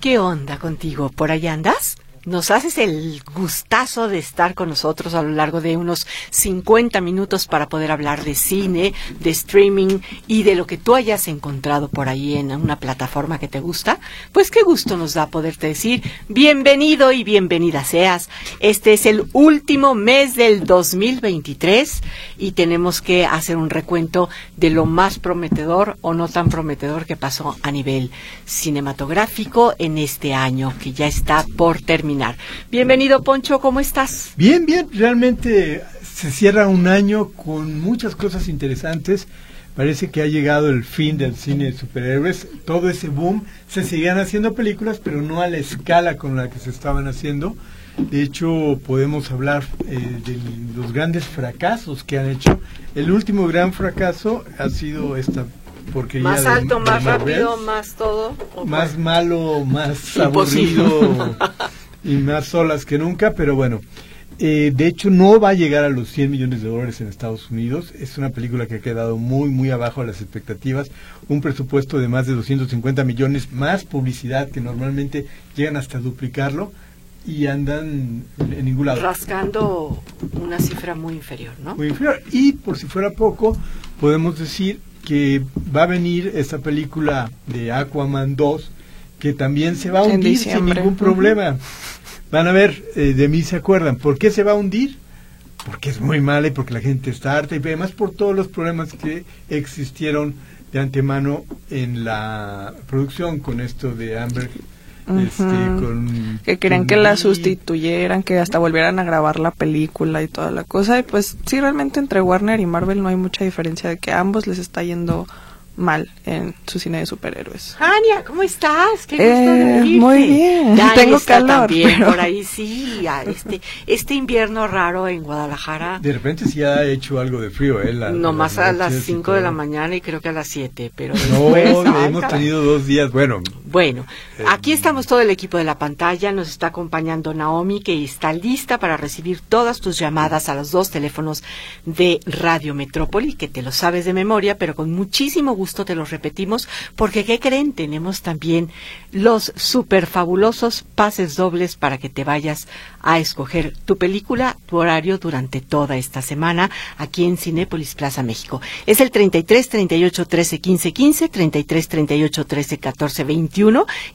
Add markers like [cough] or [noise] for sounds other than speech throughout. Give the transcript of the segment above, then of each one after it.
¿qué onda contigo? ¿Por ahí andas? Nos haces el gustazo de estar con nosotros a lo largo de unos 50 minutos para poder hablar de cine, de streaming y de lo que tú hayas encontrado por ahí en una plataforma que te gusta. Pues qué gusto nos da poderte decir bienvenido y bienvenida seas. Este es el último mes del 2023 y tenemos que hacer un recuento de lo más prometedor o no tan prometedor que pasó a nivel cinematográfico en este año que ya está por terminar. Bienvenido, Poncho, ¿cómo estás? Bien, bien, realmente se cierra un año con muchas cosas interesantes. Parece que ha llegado el fin del cine de superhéroes. Todo ese boom. Se seguían haciendo películas, pero no a la escala con la que se estaban haciendo. De hecho, podemos hablar eh, de los grandes fracasos que han hecho. El último gran fracaso ha sido esta porque más alto, más rápido, más todo. Más malo, más aburrido [laughs] y más solas que nunca, pero bueno. Eh, de hecho, no va a llegar a los 100 millones de dólares en Estados Unidos. Es una película que ha quedado muy, muy abajo de las expectativas. Un presupuesto de más de 250 millones, más publicidad que normalmente llegan hasta duplicarlo y andan en ningún lado. Rascando una cifra muy inferior, ¿no? Muy inferior. Y por si fuera poco, podemos decir que va a venir esta película de Aquaman 2 que también se va a hundir sin ningún problema. Van a ver, eh, de mí se acuerdan. ¿Por qué se va a hundir? Porque es muy mala y porque la gente está harta y además por todos los problemas que existieron de antemano en la producción con esto de Amber. Este, que querían que la sustituyeran, que hasta volvieran a grabar la película y toda la cosa. Y pues sí, realmente entre Warner y Marvel no hay mucha diferencia de que a ambos les está yendo mal en su cine de superhéroes. Ania, ¿cómo estás? Qué gusto eh, Muy bien. Ya [laughs] Tengo calor. También, Por ahí sí, este, este invierno raro en Guadalajara. De repente sí ha hecho algo de frío, ¿eh? No más a las 5 de la mañana y creo que a las 7, pero No, hemos tenido dos días, bueno. Bueno, eh, aquí estamos todo el equipo de la pantalla, nos está acompañando Naomi, que está lista para recibir todas tus llamadas a los dos teléfonos de Radio Metrópoli, que te lo sabes de memoria, pero con muchísimo gusto te lo repetimos, porque ¿qué creen? Tenemos también los super fabulosos pases dobles para que te vayas a escoger tu película, tu horario durante toda esta semana aquí en Cinépolis Plaza México. Es el 33 38 13 15 15, 33 38 13 14 21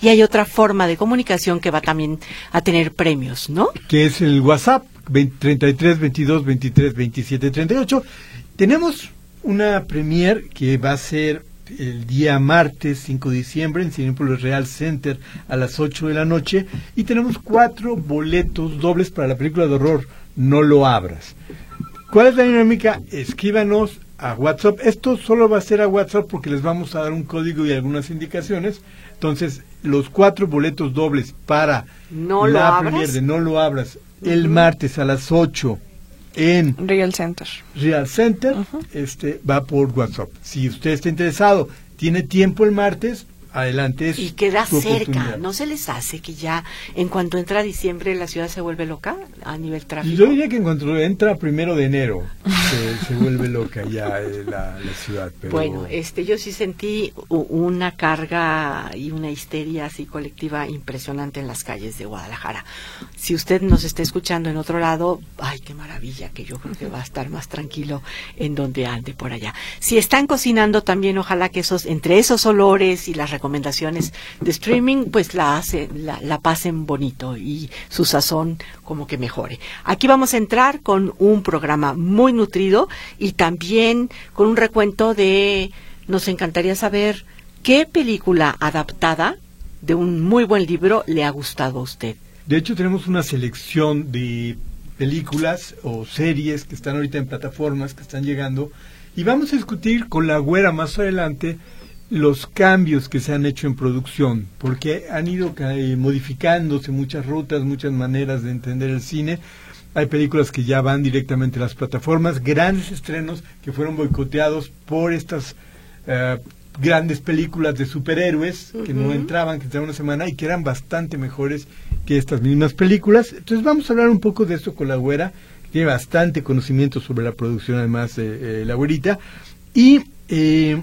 y hay otra forma de comunicación que va también a tener premios, ¿no? Que es el WhatsApp 33 22 23 27 38. Tenemos una premier que va a ser el día martes 5 de diciembre en Cinepolis Real Center a las 8 de la noche y tenemos cuatro boletos dobles para la película de horror No lo abras. ¿Cuál es la dinámica? Escríbanos a WhatsApp. Esto solo va a ser a WhatsApp porque les vamos a dar un código y algunas indicaciones. Entonces, los cuatro boletos dobles para no la premier de No lo abras el martes a las 8 en Real Center. Real Center, este va por WhatsApp. Si usted está interesado, tiene tiempo el martes, adelante. y queda cerca, ¿no se les hace que ya en cuanto entra diciembre la ciudad se vuelve loca a nivel tráfico? Yo diría que en cuanto entra primero de enero se, vuelve loca ya eh, la, ciudad. Bueno, este, yo sí sentí una carga y una histeria así colectiva impresionante en las calles de Guadalajara. Si usted nos está escuchando en otro lado, ay, qué maravilla, que yo creo que va a estar más tranquilo en donde ande por allá. Si están cocinando también, ojalá que esos, entre esos olores y las recomendaciones de streaming, pues la, hace, la, pasen bonito y su sazón como que mejore. Aquí vamos a entrar con un programa muy nutrido y también con un recuento de, nos encantaría saber qué película adaptada de un muy buen libro le ha gustado a usted. De hecho, tenemos una selección de películas o series que están ahorita en plataformas, que están llegando, y vamos a discutir con la güera más adelante los cambios que se han hecho en producción, porque han ido eh, modificándose muchas rutas, muchas maneras de entender el cine. Hay películas que ya van directamente a las plataformas, grandes estrenos que fueron boicoteados por estas eh, grandes películas de superhéroes que no entraban, que entraban una semana y que eran bastante mejores que estas mismas películas. Entonces vamos a hablar un poco de esto con la güera, que tiene bastante conocimiento sobre la producción además de eh, la güerita. Y eh,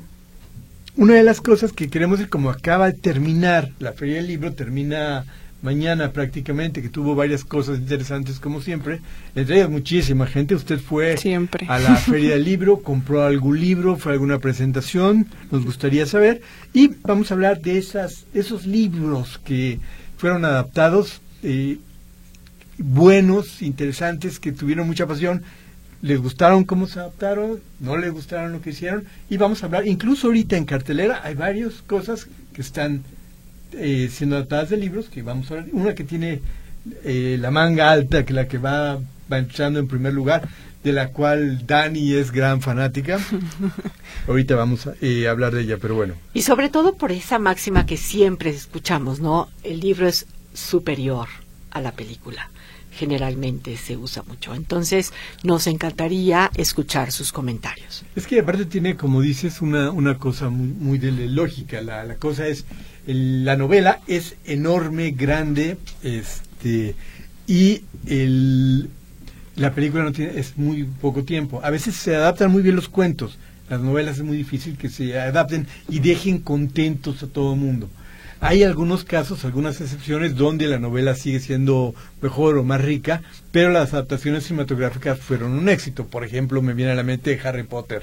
una de las cosas que queremos es como acaba de terminar la Feria del Libro, termina mañana prácticamente, que tuvo varias cosas interesantes como siempre, entre ellas muchísima gente, usted fue siempre. a la Feria del Libro, compró algún libro, fue a alguna presentación, nos gustaría saber, y vamos a hablar de esas, esos libros que fueron adaptados, eh, buenos, interesantes, que tuvieron mucha pasión, les gustaron cómo se adaptaron, no les gustaron lo que hicieron y vamos a hablar, incluso ahorita en cartelera hay varias cosas que están eh, siendo adaptadas de libros que vamos a ver, una que tiene eh, la manga alta, que la que va, va entrando en primer lugar, de la cual Dani es gran fanática. [laughs] ahorita vamos a eh, hablar de ella, pero bueno. Y sobre todo por esa máxima que siempre escuchamos, ¿no? El libro es superior a la película generalmente se usa mucho. Entonces, nos encantaría escuchar sus comentarios. Es que aparte tiene, como dices, una, una cosa muy, muy de lógica. La, la cosa es, la novela es enorme, grande, este, y el, la película no tiene, es muy poco tiempo. A veces se adaptan muy bien los cuentos. Las novelas es muy difícil que se adapten y dejen contentos a todo el mundo. Hay algunos casos, algunas excepciones donde la novela sigue siendo mejor o más rica, pero las adaptaciones cinematográficas fueron un éxito. Por ejemplo, me viene a la mente Harry Potter,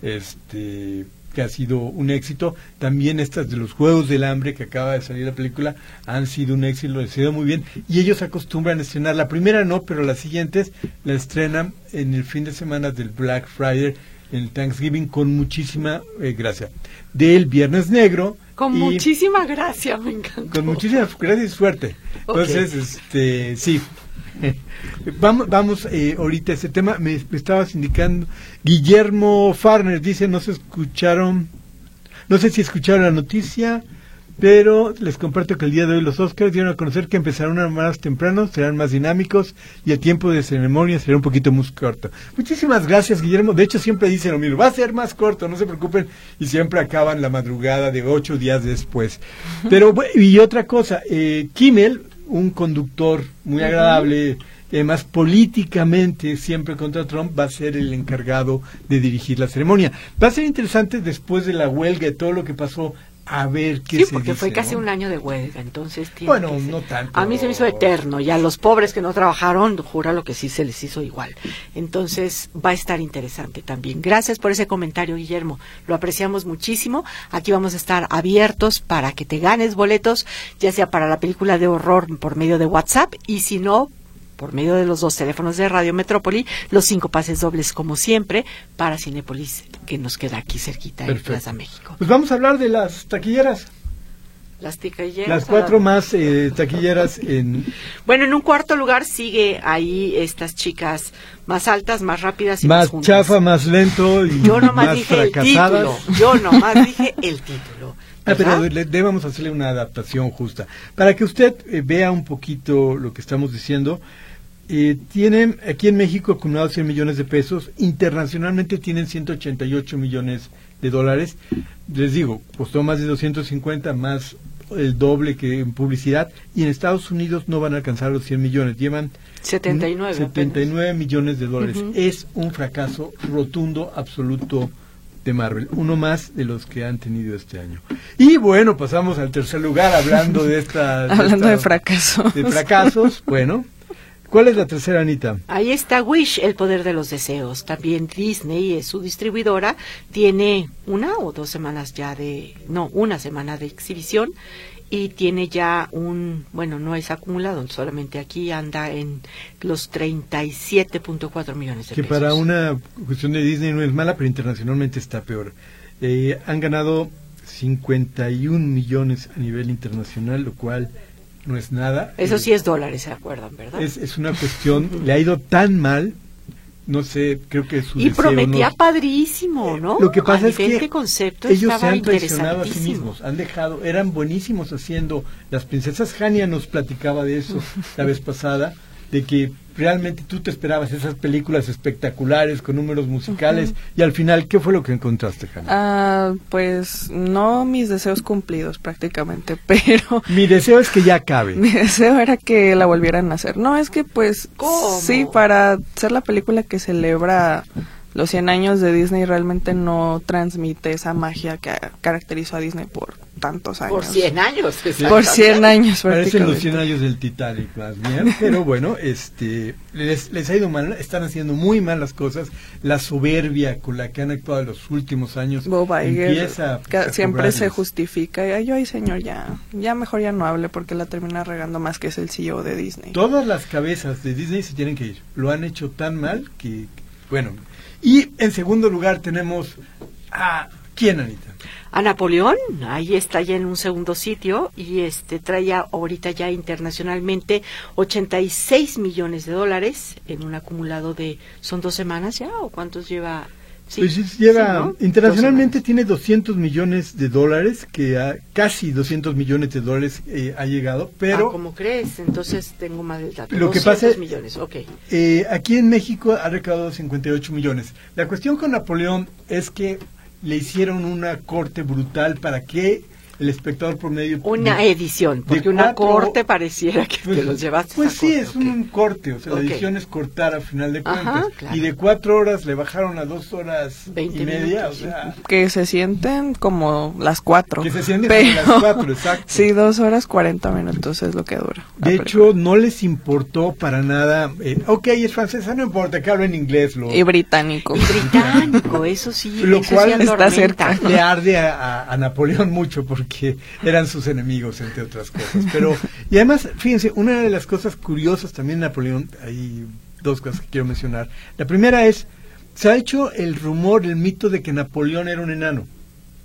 este que ha sido un éxito. También estas de los Juegos del Hambre, que acaba de salir la película, han sido un éxito, ha sido muy bien. Y ellos acostumbran a estrenar, la primera no, pero las siguientes la estrenan en el fin de semana del Black Friday, el Thanksgiving, con muchísima eh, gracia. Del Viernes Negro, con muchísima gracia, me encantó. Con muchísima gracia y suerte. Entonces, este, sí. [laughs] vamos vamos eh, ahorita a ese tema. Me, me, estabas indicando. Guillermo Farner dice: No se escucharon. No sé si escucharon la noticia. Pero les comparto que el día de hoy los Oscars dieron a conocer que empezarán más temprano, serán más dinámicos y el tiempo de ceremonia será un poquito más corto. Muchísimas gracias, Guillermo. De hecho, siempre dicen lo mismo, va a ser más corto, no se preocupen, y siempre acaban la madrugada de ocho días después. Pero, y otra cosa, eh, Kimmel, un conductor muy agradable, además políticamente siempre contra Trump, va a ser el encargado de dirigir la ceremonia. Va a ser interesante después de la huelga y todo lo que pasó a ver qué sí, porque fue casi un año de huelga, entonces Bueno, no tanto. A mí se me hizo eterno, y a los pobres que no trabajaron, jura lo que sí se les hizo igual. Entonces va a estar interesante también. Gracias por ese comentario, Guillermo. Lo apreciamos muchísimo. Aquí vamos a estar abiertos para que te ganes boletos, ya sea para la película de horror por medio de WhatsApp, y si no, por medio de los dos teléfonos de Radio Metrópoli, los cinco pases dobles como siempre para Cinépolis, que nos queda aquí cerquita en Plaza México. Pues vamos a hablar de las taquilleras. Las taquilleras. Las cuatro más eh, taquilleras en... Bueno, en un cuarto lugar sigue ahí estas chicas más altas, más rápidas y más, más chafa, más lento y Yo nomás más dije fracasadas. el título. Yo nomás dije el título. Ah, pero le, debemos hacerle una adaptación justa. Para que usted eh, vea un poquito lo que estamos diciendo, eh, tienen aquí en México acumulados 100 millones de pesos, internacionalmente tienen 188 millones de dólares. Les digo, costó más de 250, más el doble que en publicidad, y en Estados Unidos no van a alcanzar los 100 millones, llevan 79, 79 millones de dólares. Es un fracaso rotundo, absoluto de Marvel, uno más de los que han tenido este año. Y bueno, pasamos al tercer lugar hablando de esta... [laughs] hablando de, esta- fracasos. de fracasos, bueno. ¿Cuál es la tercera, Anita? Ahí está Wish, el poder de los deseos. También Disney es su distribuidora. Tiene una o dos semanas ya de, no, una semana de exhibición y tiene ya un, bueno, no es acumulado, solamente aquí anda en los 37.4 millones de Que pesos. para una cuestión de Disney no es mala, pero internacionalmente está peor. Eh, han ganado 51 millones a nivel internacional, lo cual no es nada. Eso Eh, sí es dólares, ¿se acuerdan, verdad? es, es una cuestión, le ha ido tan mal no sé, creo que su Y deseo prometía no- padrísimo, ¿no? Lo que pasa A es que concepto ellos se estaba han traicionado a sí mismos, han dejado, eran buenísimos haciendo, las princesas Hania nos platicaba de eso [laughs] la vez pasada, de que realmente tú te esperabas esas películas espectaculares con números musicales y al final, ¿qué fue lo que encontraste, Hania? Ah, pues no mis deseos cumplidos prácticamente, [laughs] pero Mi deseo es que ya acabe. [laughs] mi deseo era que la volvieran a hacer. No, es que pues ¿Cómo? sí, para ser la película que celebra los 100 años de Disney realmente no transmite esa magia que caracterizó a Disney por tantos años. Por 100 años. Por 100 años Parecen los 100 prácticamente. años del Titanic más bien, [laughs] pero bueno, este les, les ha ido mal, están haciendo muy mal las cosas, la soberbia con la que han actuado en los últimos años Bob Iger empieza que a siempre se justifica y ay, ay señor ya ya mejor ya no hable porque la termina regando más que es el CEO de Disney Todas las cabezas de Disney se tienen que ir. Lo han hecho tan mal que, bueno. Y en segundo lugar tenemos a quién, Anita. A Napoleón, ahí está ya en un segundo sitio y este trae ahorita ya internacionalmente 86 millones de dólares en un acumulado de son dos semanas ya o cuántos lleva Sí, Pues es- lleva, sí, ¿no? internacionalmente tiene 200 millones de dólares, que ha- casi 200 millones de dólares eh, ha llegado, pero Ah, ¿cómo crees? Entonces tengo mal el dato. Lo que 200 pasa es- millones, ok. Eh, aquí en México ha recaudado 58 millones. La cuestión con Napoleón es que le hicieron una corte brutal para que el espectador promedio... Una de- edición, porque una cuatro- corte pareciera que Pues, te los llevaste. pues a sí, corte, es ok. un corte, o sea, Ok. la edición es cortar a final de Ajá, cuentas. claro. Y de cuatro horas le bajaron a dos horas 20 y media, minutos, o sea... que se sienten como las cuatro Que se sienten pero como las cuatro, exacto. [laughs] sí dos horas 40 minutos es lo que dura De película. hecho, no les importó para nada. eh, ok, es francesa, no importa, que hablen inglés. Lo, y británico Y británico, eso sí. Lo eso cual sí está cerca. le arde a, a- a Napoleón mucho porque eran sus enemigos, entre otras cosas. Pero, y además, fíjense, una de las cosas curiosas también Napoleón, hay dos cosas que quiero mencionar. La primera es, se ha hecho el rumor, el mito de que Napoleón era un enano.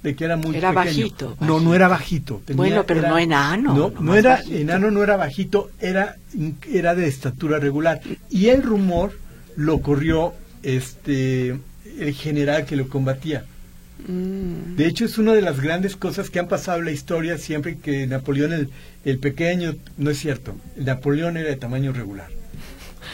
De que era muy Era pequeño. bajito, No, no bajito. era bajito. tenía- Bueno, pero era- no enano, No, no era bajito. enano, no era bajito, era, era de estatura regular. Y el rumor lo corrió este el general que lo combatía. Mm. De hecho, es una de las grandes cosas que han pasado en la historia siempre que Napoleón el, el pequeño, no es cierto, Napoleón era de tamaño regular.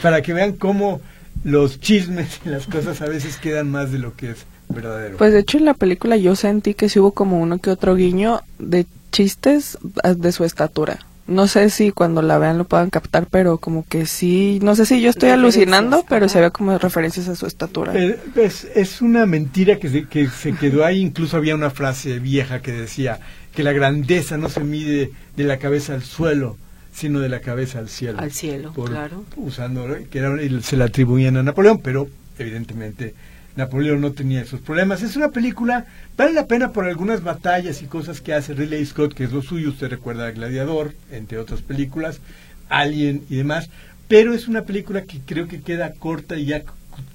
Para que vean cómo los chismes y las cosas a veces quedan más de lo que es verdadero. Pues de hecho en la película yo sentí que sí hubo como uno que otro guiño de chistes de su estatura. No sé si cuando la vean lo puedan captar, pero como que sí, no sé si yo estoy alucinando, pero se ve como referencias a su estatura. Es, es una mentira que se, que se quedó ahí. Incluso había una frase vieja que decía que la grandeza no se mide de la cabeza al suelo, sino de la cabeza al cielo. Al cielo, claro. Usando, que era, y se la atribuían a Napoleón, pero evidentemente Napoleón no tenía esos problemas. Es una película, vale la pena por algunas batallas y cosas que hace Ridley Scott, que es lo suyo. Usted recuerda a Gladiador, entre otras películas, Alien y demás. Pero es una película que creo que queda corta y ya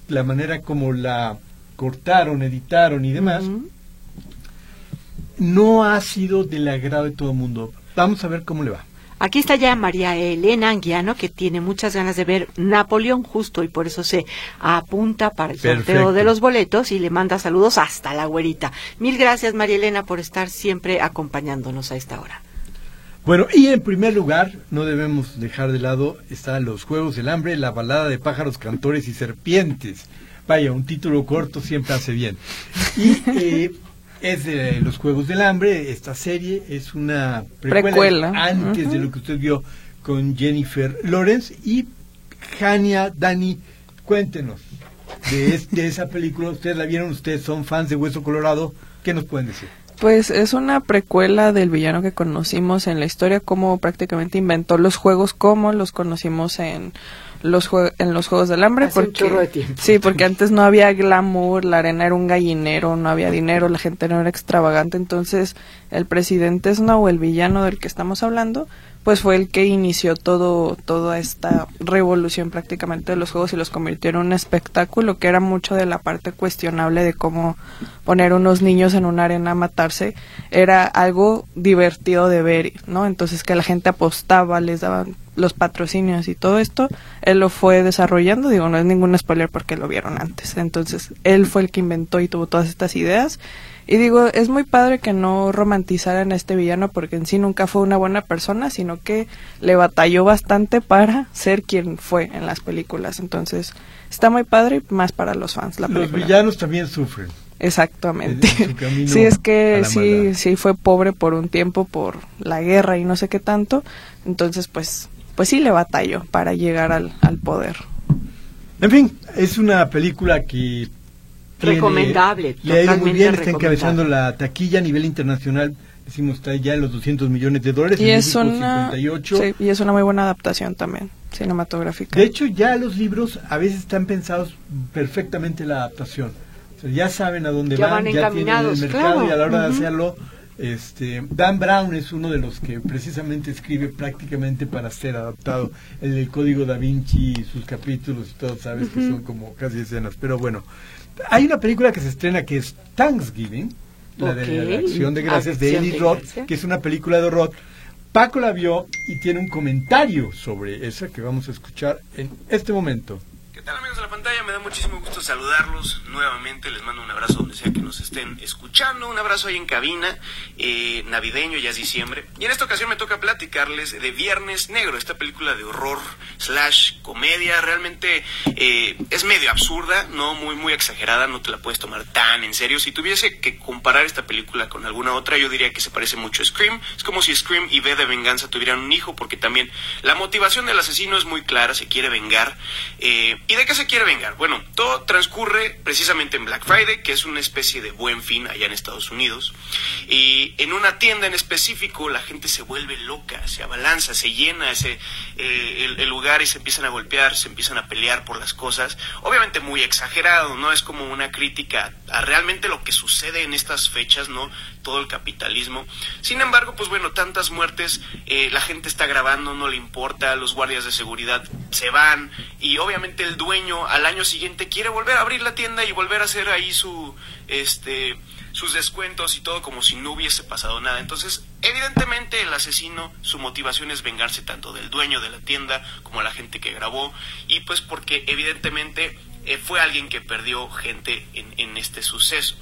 la manera como la cortaron, editaron y demás, no ha sido del agrado de todo el mundo. Vamos a ver cómo le va. Aquí está ya María Elena Anguiano, que tiene muchas ganas de ver Napoleón justo y por eso se apunta para el sorteo de los boletos y le manda saludos hasta la güerita. Mil gracias María Elena por estar siempre acompañándonos a esta hora. Bueno, y en primer lugar, no debemos dejar de lado, están los Juegos del Hambre, la balada de pájaros, cantores y serpientes. Vaya, un título corto siempre hace bien. Y eh, es de los Juegos del Hambre, esta serie es una precuela, Precuela. antes de lo que usted vio con Jennifer Lawrence. Y Jania, Dani, cuéntenos de, es- de esa película. Ustedes la vieron, ustedes son fans de Hueso Colorado. ¿Qué nos pueden decir? Pues es una precuela del villano que conocimos en la historia, como prácticamente inventó los juegos como los conocimos en los en los juegos del hambre Hace porque chorro de tiempo. sí porque antes no había glamour la arena era un gallinero no había dinero la gente no era extravagante. Entonces el presidente Snow el villano del que estamos hablando pues fue el que inició todo toda esta revolución prácticamente de los juegos y los convirtió en un espectáculo que era mucho de la parte cuestionable de cómo poner unos niños en una arena a matarse. Era algo divertido de ver no entonces que la gente apostaba les daban los patrocinios y todo esto, él lo fue desarrollando, digo, no es ningún spoiler porque lo vieron antes. Entonces, él fue el que inventó y tuvo todas estas ideas. Y digo, es muy padre que no romantizaran a este villano porque en sí nunca fue una buena persona, sino que le batalló bastante para ser quien fue en las películas. Entonces, está muy padre y más para los fans la Los villanos también sufren. Exactamente. Sí, es que sí, sí fue pobre por un tiempo por la guerra y no sé qué tanto. Entonces, pues, pues sí le batalló para llegar al, al poder. En fin, es una película que recomendable. Le ha ido muy bien, está encabezando la taquilla a nivel internacional. Decimos, está ya en los 200 millones de dólares. Y, es una, sí, y es una muy buena adaptación también, cinematográfica. De hecho, ya los libros a veces están pensados perfectamente la adaptación ya saben a dónde van, ya tienen el mercado y a la hora de hacerlo, este, Dan Brown es uno de los que precisamente escribe prácticamente para ser adaptado. El, el Código da Vinci, y sus capítulos y todo, sabes que son como casi escenas. Pero bueno, hay una película que se estrena que es Thanksgiving, la de la Acción de Gracias de Eli Roth, que es una película de Roth. Paco la vio y tiene un comentario sobre esa que vamos a escuchar en este momento. ¿Qué tal amigos de la pantalla? Me da muchísimo gusto saludarlos nuevamente. Les mando un abrazo donde sea que nos estén escuchando. Un abrazo ahí en cabina, eh, navideño, ya es diciembre. Y en esta ocasión me toca platicarles de Viernes Negro, esta película de horror slash comedia. Realmente eh, es medio absurda, no muy, muy exagerada, no te la puedes tomar tan en serio. Si tuviese que comparar esta película con alguna otra, yo diría que se parece mucho a Scream. Es como si Scream y V de Venganza tuvieran un hijo, porque también la motivación del asesino es muy clara, se quiere vengar. Eh, ¿Y de qué se quiere vengar? Bueno, todo transcurre precisamente en Black Friday, que es una especie de buen fin allá en Estados Unidos. Y en una tienda en específico la gente se vuelve loca, se abalanza, se llena ese, eh, el, lugar y se empiezan a golpear, se empiezan a pelear por las cosas. Obviamente muy exagerado, ¿no? Es como una crítica a realmente lo que sucede en estas fechas, ¿no? Todo el capitalismo. Sin embargo, pues bueno, tantas muertes, eh, la gente está grabando, no le importa, los guardias de seguridad se van y obviamente el dueño al año siguiente quiere volver a abrir la tienda y volver a hacer ahí su este sus descuentos y todo como si no hubiese pasado nada. Entonces, evidentemente el asesino, su motivación es vengarse tanto del dueño de la tienda como la gente que grabó y pues porque evidentemente eh, fue alguien que perdió gente en, en este suceso.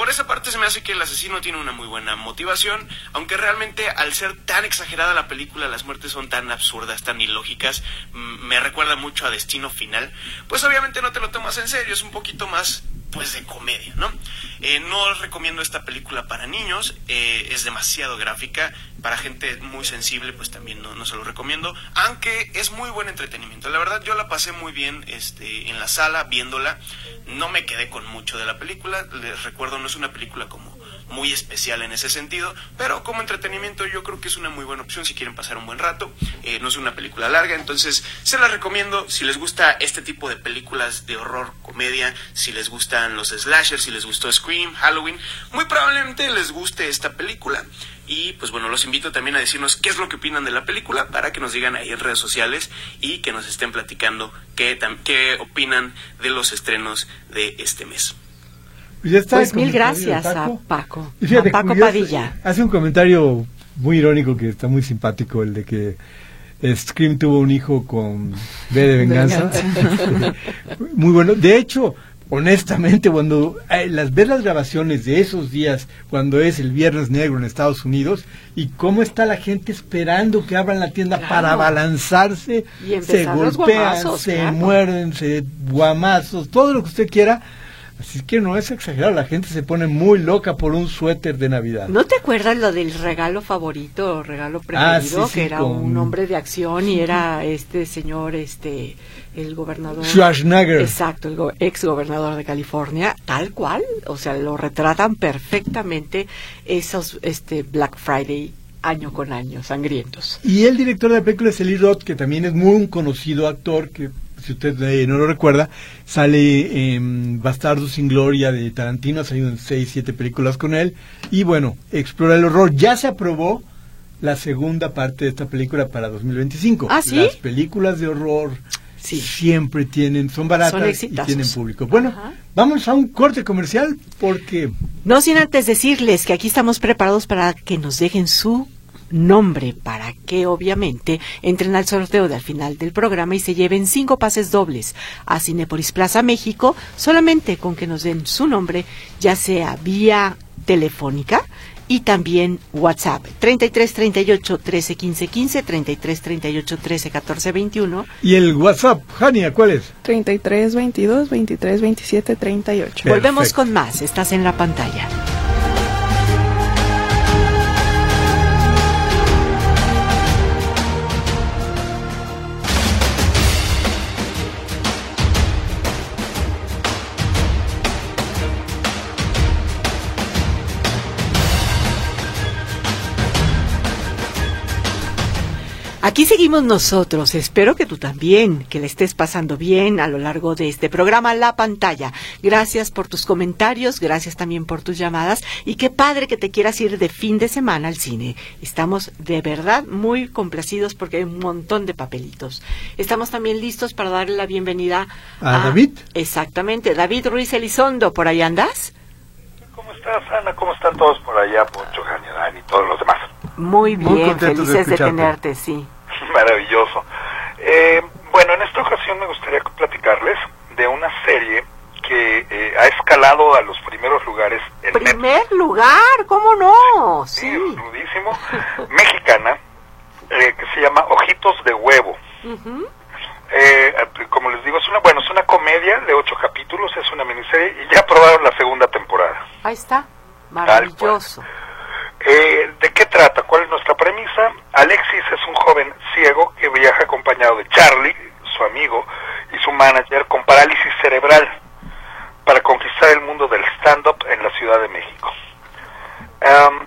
Por esa parte se me hace que el asesino tiene una muy buena motivación, aunque realmente al ser tan exagerada la película, las muertes son tan absurdas, tan ilógicas, me recuerda mucho a Destino Final, pues obviamente no te lo tomas en serio, es un poquito más pues de comedia, ¿no? Eh, no recomiendo esta película para niños, eh, es demasiado gráfica, para gente muy sensible pues también no, no, se lo recomiendo, aunque es muy buen entretenimiento. La verdad yo la pasé muy bien este, en la sala viéndola, no me quedé con mucho de la película, les recuerdo no es una película como muy especial en ese sentido, pero como entretenimiento yo creo que es una muy buena opción si quieren pasar un buen rato. Eh, no es una película larga, entonces se la recomiendo si les gusta este tipo de películas de horror, comedia, si les gustan los slashers, si les gustó Scream, Halloween, muy probablemente les guste esta película. Y pues bueno, los invito también a decirnos qué es lo que opinan de la película para que nos digan ahí en redes sociales y que nos estén platicando qué, qué opinan de los estrenos de este mes. Pues, pues mil gracias a Paco. a Paco Padilla. Hace un comentario muy irónico que está muy simpático, el de que Scream tuvo un hijo con B de venganza. [laughs] [laughs] muy bueno. De hecho, honestamente, cuando eh, las ves las grabaciones de esos días, cuando es el Viernes Negro en Estados Unidos, y cómo está la gente esperando que abran la tienda para balanzarse, se golpean, se muerden, se guamazos, todo lo que usted quiera Así que no es exagerado, la gente se pone muy loca por un suéter de Navidad. ¿No te acuerdas lo del regalo favorito o regalo ah, preferido? que era un hombre de acción y era este señor, este, el gobernador. Schwarzenegger. Exacto, el ex gobernador de California, tal cual. O sea, lo retratan perfectamente esos este Black Friday año con año, sangrientos. Y el director de la película es Eli Roth, que también es muy un conocido actor que si usted eh, no lo recuerda, sale en Bastardo sin Gloria de Tarantino, ha salido en seis, siete películas con él, y bueno, explora el horror. Ya se aprobó la segunda parte de esta película para 2025. ¿Ah, sí? Las películas de horror siempre tienen, son baratas y tienen público. Bueno, vamos a un corte comercial porque... No sin antes decirles que aquí estamos preparados para que nos dejen su nombre para que obviamente entren al sorteo del final del programa y se lleven cinco pases dobles a Cinepolis Plaza México solamente con que nos den su nombre, ya sea vía telefónica y también WhatsApp. 33 38 13 15 15 33 38 13 14 21 y el WhatsApp Jania cuál es 33 22 23 27 38 volvemos con más. Estás en la pantalla Aquí seguimos nosotros. Espero que tú también, que le estés pasando bien a lo largo de este programa La Pantalla. Gracias por tus comentarios, gracias también por tus llamadas y qué padre que te quieras ir de fin de semana al cine. Estamos de verdad muy complacidos porque hay un montón de papelitos. Estamos también listos para darle la bienvenida a, David. Exactamente, David Ruiz Elizondo, ¿por ahí andas? ¿Cómo estás, Ana? ¿Cómo están todos por allá, Poncho, Dani y todos los demás? Muy bien, felices de, tenerte, sí. Maravilloso. Eh, bueno, en esta ocasión me gustaría platicarles de una serie que eh, ha escalado a los primeros lugares. En ¿Primer lugar? ¿Cómo no? Sí, rudísimo. [laughs] mexicana, eh, que se llama Ojitos de Huevo. como les digo, es una, bueno, es una comedia de ocho capítulos, es una miniserie y ya aprobaron la segunda temporada. Ahí está, maravilloso. Eh, ¿De qué trata? ¿Cuál es nuestra premisa? Alexis es un joven ciego que viaja acompañado de Charlie, su amigo, y su manager con parálisis cerebral para conquistar el mundo del stand-up en la Ciudad de México.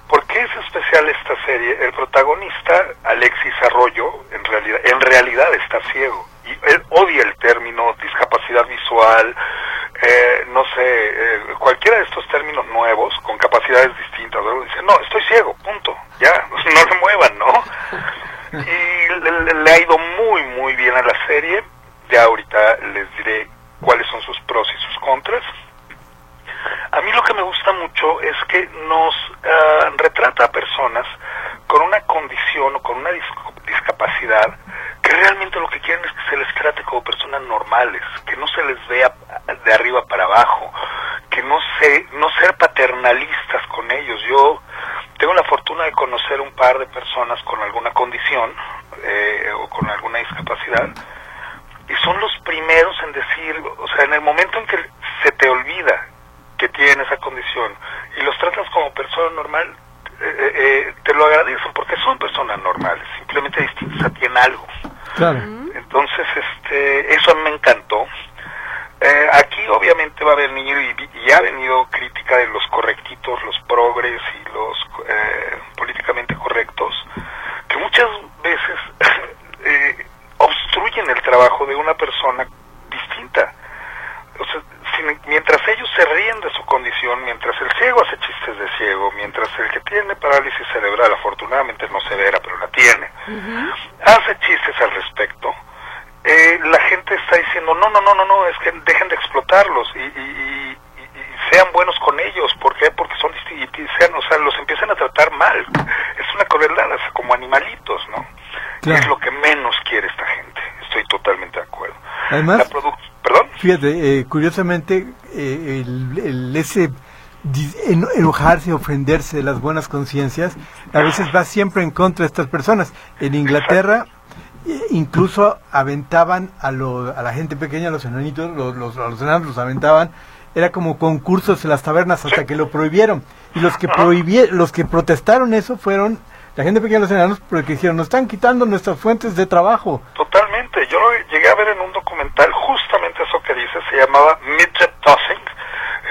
¿Por qué es especial esta serie? El protagonista, Alexis Arroyo, en realidad, en realidad está ciego él odia el término discapacidad visual, eh, no sé, eh, cualquiera de estos términos nuevos con capacidades distintas. Dice, no, estoy ciego, punto, ya, [laughs] no le muevan, ¿no? Y le, ha ido muy, muy bien a la serie. Ya ahorita les diré cuáles son sus pros y sus contras. A mí lo que me gusta mucho es que nos ah, retrata a personas con una condición o con una discapacidad que realmente lo que quieren es que se les trate como personas normales, que no se les vea de arriba para abajo, que no se, no ser paternalistas con ellos. Yo tengo la fortuna de conocer un par de personas con alguna condición eh, o con alguna discapacidad y son los primeros en decir, o sea, en el momento en que se te olvida que tienen esa condición y los tratas como persona normal, eh, eh, te lo agradecen porque son personas normales, simplemente distintas a ti en algo. Entonces, este, eso me encantó. Eh, aquí obviamente va a venido y, ya ha venido crítica de los correctitos, los progres y los eh, políticamente correctos, que muchas veces [laughs] eh, obstruyen el trabajo de una persona distinta. O sea, mientras ellos se ríen de su condición, mientras el ciego hace chistes de ciego, mientras el que tiene parálisis cerebral, afortunadamente no severa, pero la tiene, hace chistes al respecto, eh, la gente está diciendo, no, no, no, no, no, es que dejen de explotarlos y, y, sean buenos con ellos, ¿por qué? Porque son distintos, sean, o sea, los empiezan a tratar mal, es una crueldad, como animalitos, ¿no? Es lo que menos quiere esta gente, estoy totalmente de acuerdo. Además, ¿Perdón? Fíjate, eh, curiosamente, eh, el, ese enojarse, ofenderse de las buenas conciencias, a veces va siempre en contra de estas personas. En Inglaterra, eh, incluso aventaban a, lo, a la gente pequeña, a los enanitos, los, los, los enanos los aventaban, era como concursos en las tabernas hasta que lo prohibieron. Y los que, prohibieron, los que protestaron eso fueron la gente pequeña los enanos porque dijeron, nos están quitando nuestras fuentes de trabajo. Totalmente. Yo lo llegué a ver en un documental, justamente eso que dice, se llamaba Midget Tossing,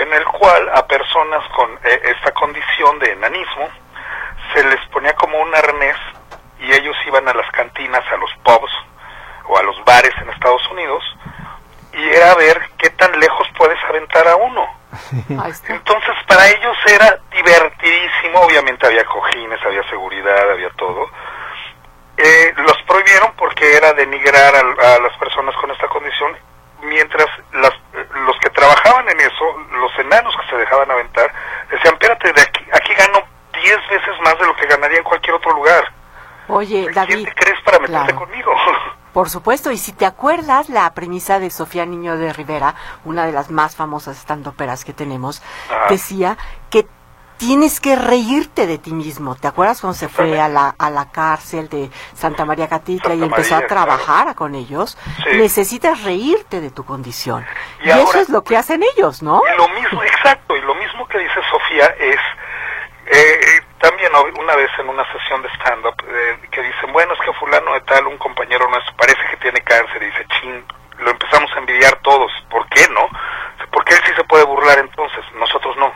en el cual a personas con eh, esta condición de enanismo se les ponía como un arnés y ellos iban a las cantinas, a los pubs o a los bares en Estados Unidos y era ver qué tan lejos puedes aventar a uno. Entonces para ellos era divertidísimo, obviamente había cojines, había seguridad, había todo. Eh, los prohibieron porque era denigrar a, las personas con esta condición, mientras las, los que trabajaban en eso, los enanos que se dejaban aventar, decían, espérate, de aquí, aquí gano 10 veces más de lo que ganaría en cualquier otro lugar. Oye, David. ¿Quién te crees para meterte claro. conmigo? [laughs] Por supuesto, y si te acuerdas la premisa de Sofía Niño de Rivera, una de las más famosas estandoperas que tenemos, Ajá. decía que tienes que reírte de ti mismo. ¿Te acuerdas cuando se fue a la, a la cárcel de Santa María Catitla y empezó María, a trabajar con ellos? Sí. Necesitas reírte de tu condición. Y Y, eso es lo que hacen ellos, ¿no? Y lo mismo, exacto, y lo mismo que dice Sofía es, eh, también o- una vez en una sesión de stand-up, eh, bueno, es que fulano de tal, un compañero nuestro, parece que tiene cáncer, dice, chin, lo empezamos a envidiar todos, ¿por qué no? Porque él sí se puede burlar entonces, nosotros no.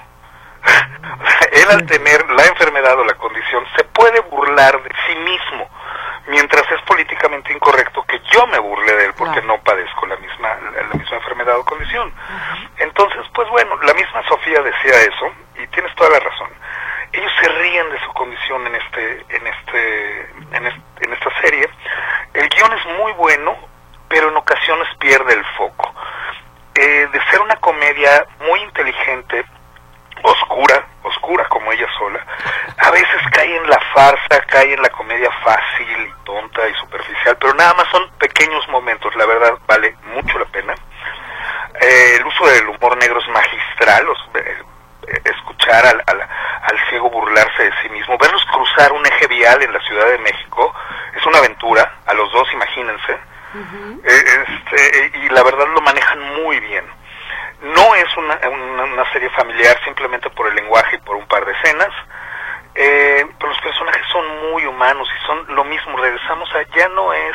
O sea, él al tener la enfermedad o la condición se puede burlar de sí mismo, mientras es políticamente incorrecto que yo me burle de él porque Claro. no padezco la misma la, la misma enfermedad o condición. Entonces, pues bueno, la misma Sofía decía eso y tienes toda la razón. Ellos se ríen de su condición en este en este en, es- en esta serie. El guion es muy bueno, pero en ocasiones pierde el foco. Eh, de ser una comedia muy inteligente, oscura, oscura como ella sola, a veces cae en la farsa, cae en la comedia fácil y tonta y superficial, pero nada más son pequeños momentos, la verdad vale mucho la pena. Eh, el uso del humor negro es magistral, os- eh, eh, escuchar al, al, al ciego burlarse de sí mismo, verlos cruzar un eje vial en la Ciudad de México, es una aventura, a los dos imagínense, Eh, este, y la verdad lo manejan muy bien. No es una, una, una serie familiar simplemente por el lenguaje y por un par de escenas, eh, pero los personajes son muy humanos y son lo mismo. Regresamos a ya no es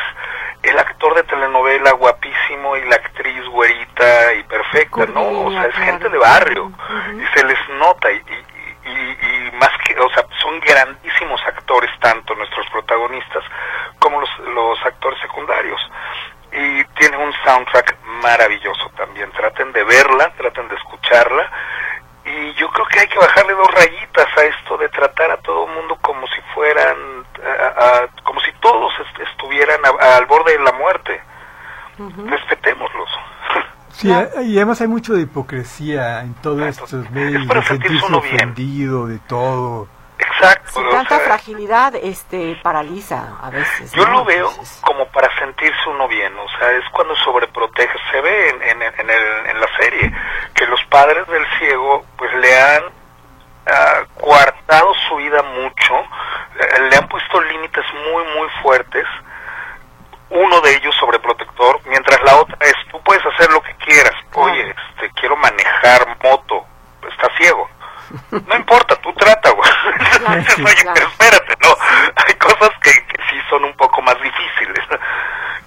el actor de telenovela guapísimo y la actriz güerita y perfecta, no, o sea, es Cordelia, gente claro. de barrio Ujú. y se les nota y, y, y- y más que, o sea, son grandísimos actores tanto nuestros protagonistas como los, los actores secundarios y tiene un soundtrack maravilloso también. Traten de verla, traten de escucharla. Y yo creo que hay que bajarle dos rayitas a esto de tratar a todo el mundo como si fueran, a- a- como si todos est- estuvieran a- al borde de la muerte. Respetémoslos. Sí, y además hay mucho de hipocresía en todos Exacto. estos medios, Es para de sentirse uno bien. ofendido de todo. Exacto. Si o tanta sea, fragilidad este paraliza a veces. Yo ¿no? lo veo Entonces, como para sentirse uno bien, o sea, es cuando sobreprotege. Se ve en, en, en, el- en la serie que los padres del ciego pues le han ah, coartado su vida mucho, eh, le han puesto límites muy, muy fuertes. Uno de ellos sobreprotector, mientras la otra es, tú puedes hacer lo que quieras. Oye, este, quiero manejar moto, está ciego. No importa, tú trata, güey. Entonces, Sí, oye, claro. espérate, no. Hay cosas que, que sí son un poco más difíciles.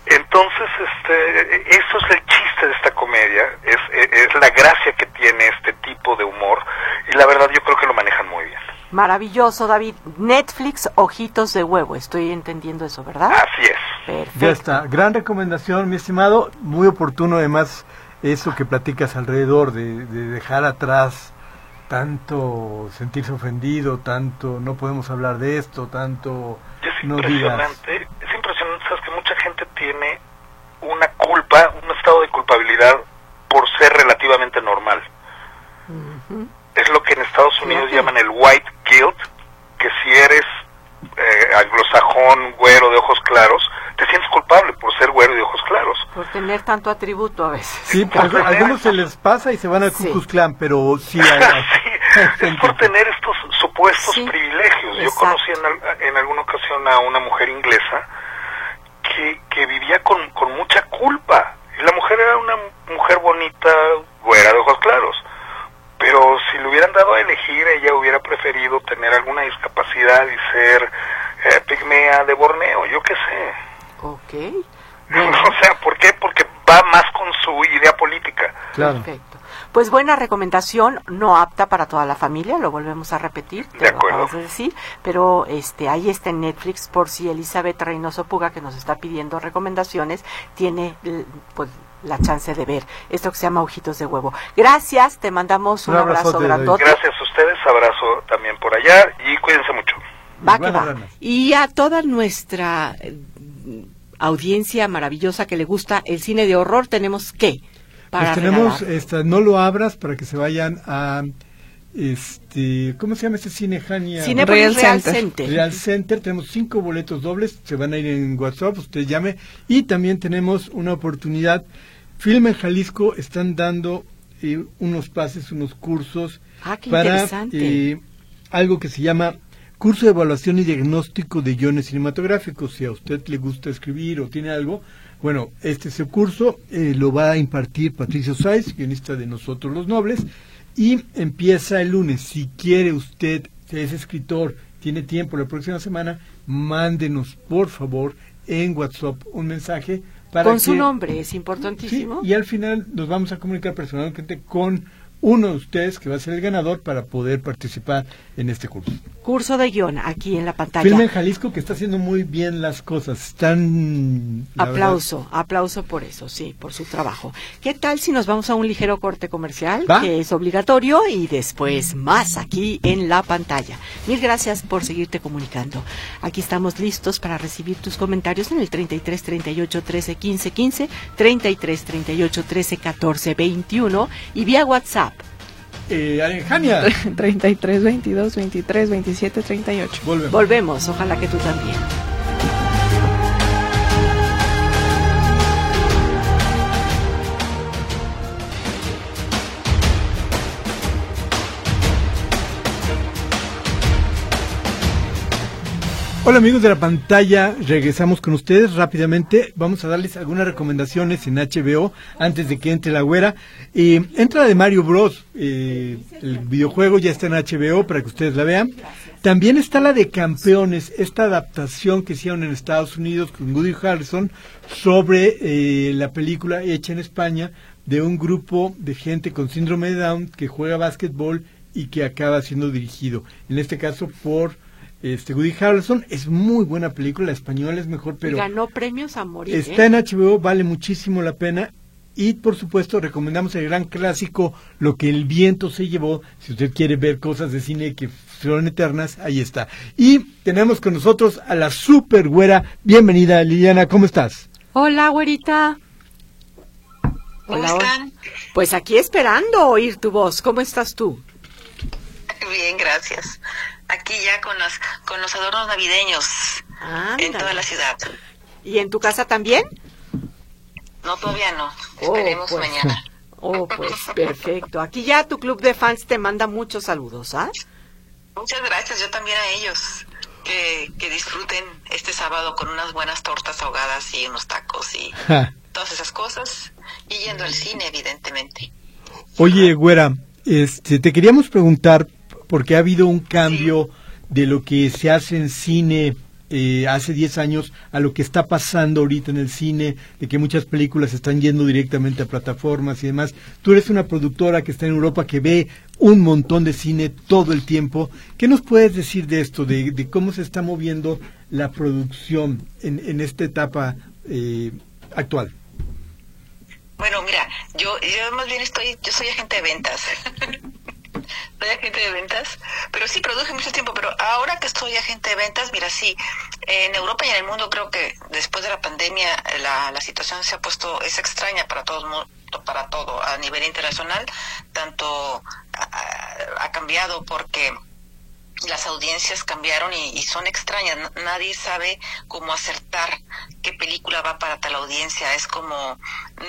Entonces, este, eso es el chiste de esta comedia, es, es la gracia que tiene este tipo de humor y la verdad yo creo que lo manejan muy bien. Maravilloso, David. Netflix, ojitos de huevo. Estoy entendiendo eso, ¿verdad? Así es. Perfecto. Ya está, gran recomendación, mi estimado, muy oportuno además eso que platicas alrededor de, de dejar atrás tanto sentirse ofendido, tanto no podemos hablar de esto, tanto es no digas. impresionante, es impresionante, sabes que mucha gente tiene una culpa, un estado de culpabilidad por ser relativamente normal. Es lo que en Estados Unidos llaman el white que si eres eh, anglosajón, güero de ojos claros, te sientes culpable por ser güero de ojos claros. Por tener tanto atributo a veces. Sí, [laughs] a algunos se les pasa y se van al Ku Sí. Klux Klan, pero sí [laughs] hay, Sí, es por tener estos supuestos Sí, privilegios. Yo exacto. conocí en, en alguna ocasión a una mujer inglesa que, que vivía con, con mucha culpa. Y la mujer era una mujer bonita, güera de ojos claros. Pero si le hubieran dado a elegir, ella hubiera preferido tener alguna discapacidad y ser eh, pigmea de Borneo, yo qué sé. Ok. [laughs] Bueno, o sea, ¿por qué? Porque va más con su idea política. Claro. perfecto. Pues buena recomendación, no apta para toda la familia, lo volvemos a repetir, te De lo acuerdo. acabas de decir, pero este ahí está en Netflix por si Elizabeth Reynoso Puga que nos está pidiendo recomendaciones tiene pues la chance de ver esto que se llama Ojitos de Huevo. Gracias, te mandamos un, Un abrazo grandote. Gracias a ustedes, abrazo también por allá y cuídense mucho. Va que va. Y a toda nuestra eh, audiencia maravillosa que le gusta el cine de horror, tenemos qué? Pues tenemos, esta, no lo abras para que se vayan a este, ¿cómo se llama este cine, Jania? Cinépolis Real Real Center. Center. Real Center, tenemos cinco boletos dobles, se van a ir en WhatsApp, usted llame. Y también tenemos una oportunidad. Film en Jalisco están dando eh, unos pases, unos cursos Ah, para eh, algo que se llama curso de evaluación y diagnóstico de guiones cinematográficos. Si a usted le gusta escribir o tiene algo, bueno, este es el curso, eh, lo va a impartir Patricio Sáez, guionista de Nosotros los Nobles, y empieza el lunes. Si quiere usted, si es escritor, tiene tiempo la próxima semana, mándenos por favor en WhatsApp un mensaje para Con su nombre, es Sí, importantísimo. y al final nos vamos a comunicar personalmente con uno de ustedes que va a ser el ganador para poder participar en este curso. Curso de guion aquí en la pantalla. Filme en Jalisco que está haciendo muy bien las cosas. Están la Aplauso, aplauso por eso, sí, por su trabajo. ¿Qué tal si nos vamos a un ligero corte comercial, ¿Va? que es obligatorio, y después más aquí en la pantalla? Mil gracias por seguirte comunicando. Aquí estamos listos para recibir tus comentarios en el 33 38 13 15 15, 33 38 13 14 21 y vía WhatsApp. Eh, Jania, 33, 22, 23, 27, 38. volvemos. Volvemos, ojalá que tú también. Hola amigos de la pantalla, regresamos con ustedes rápidamente. Vamos a darles algunas recomendaciones en HBO antes de que entre la güera. Eh, entra de Mario Bros. eh, el videojuego ya está en HBO para que ustedes la vean. También está la de Campeones, esta adaptación que hicieron en Estados Unidos con Woody Harrison sobre eh, la película hecha en España de un grupo de gente con síndrome de Down que juega básquetbol y que acaba siendo dirigido, en este caso por este Woody Harrelson. Es muy buena película, la española es mejor, pero Ganó premios a morir. está ¿eh? en HBO, vale muchísimo la pena. Y por supuesto recomendamos el gran clásico Lo que el viento se llevó. Si usted quiere ver cosas de cine que son eternas, ahí está. Y tenemos con nosotros a la super güera. Bienvenida Liliana, ¿cómo estás? Hola, güerita. ¿Cómo Hola, hola. están? Pues aquí esperando oír tu voz. ¿Cómo estás tú? Bien, gracias. Aquí ya con los, con los adornos navideños en toda la ciudad. ¿Y en tu casa también? No, todavía no. Oh, Esperemos pues. mañana. [laughs] Oh, pues perfecto. Aquí ya tu club de fans te manda muchos saludos, ¿ah? Muchas gracias, yo también a ellos. Que, que disfruten este sábado con unas buenas tortas ahogadas y unos tacos y [laughs] todas esas cosas. Y yendo al cine, evidentemente. Oye, güera, este, te queríamos preguntar, porque ha habido un cambio de lo que se hace en cine eh, hace 10 años a lo que está pasando ahorita en el cine, de que muchas películas están yendo directamente a plataformas y demás. Tú eres una productora que está en Europa, que ve un montón de cine todo el tiempo. ¿Qué nos puedes decir de esto, de, de cómo se está moviendo la producción en, en esta etapa eh, actual? Bueno, mira, yo, yo más bien estoy, yo soy agente de ventas. [laughs] soy agente de ventas, pero sí produje mucho tiempo, pero ahora que estoy agente de ventas, mira, sí, en Europa y en el mundo creo que después de la pandemia la, la situación se ha puesto, es extraña para todos mu- para todo a nivel internacional, tanto ha cambiado porque las audiencias cambiaron y, y son extrañas. Nadie sabe cómo acertar qué película va para tal audiencia. Es como,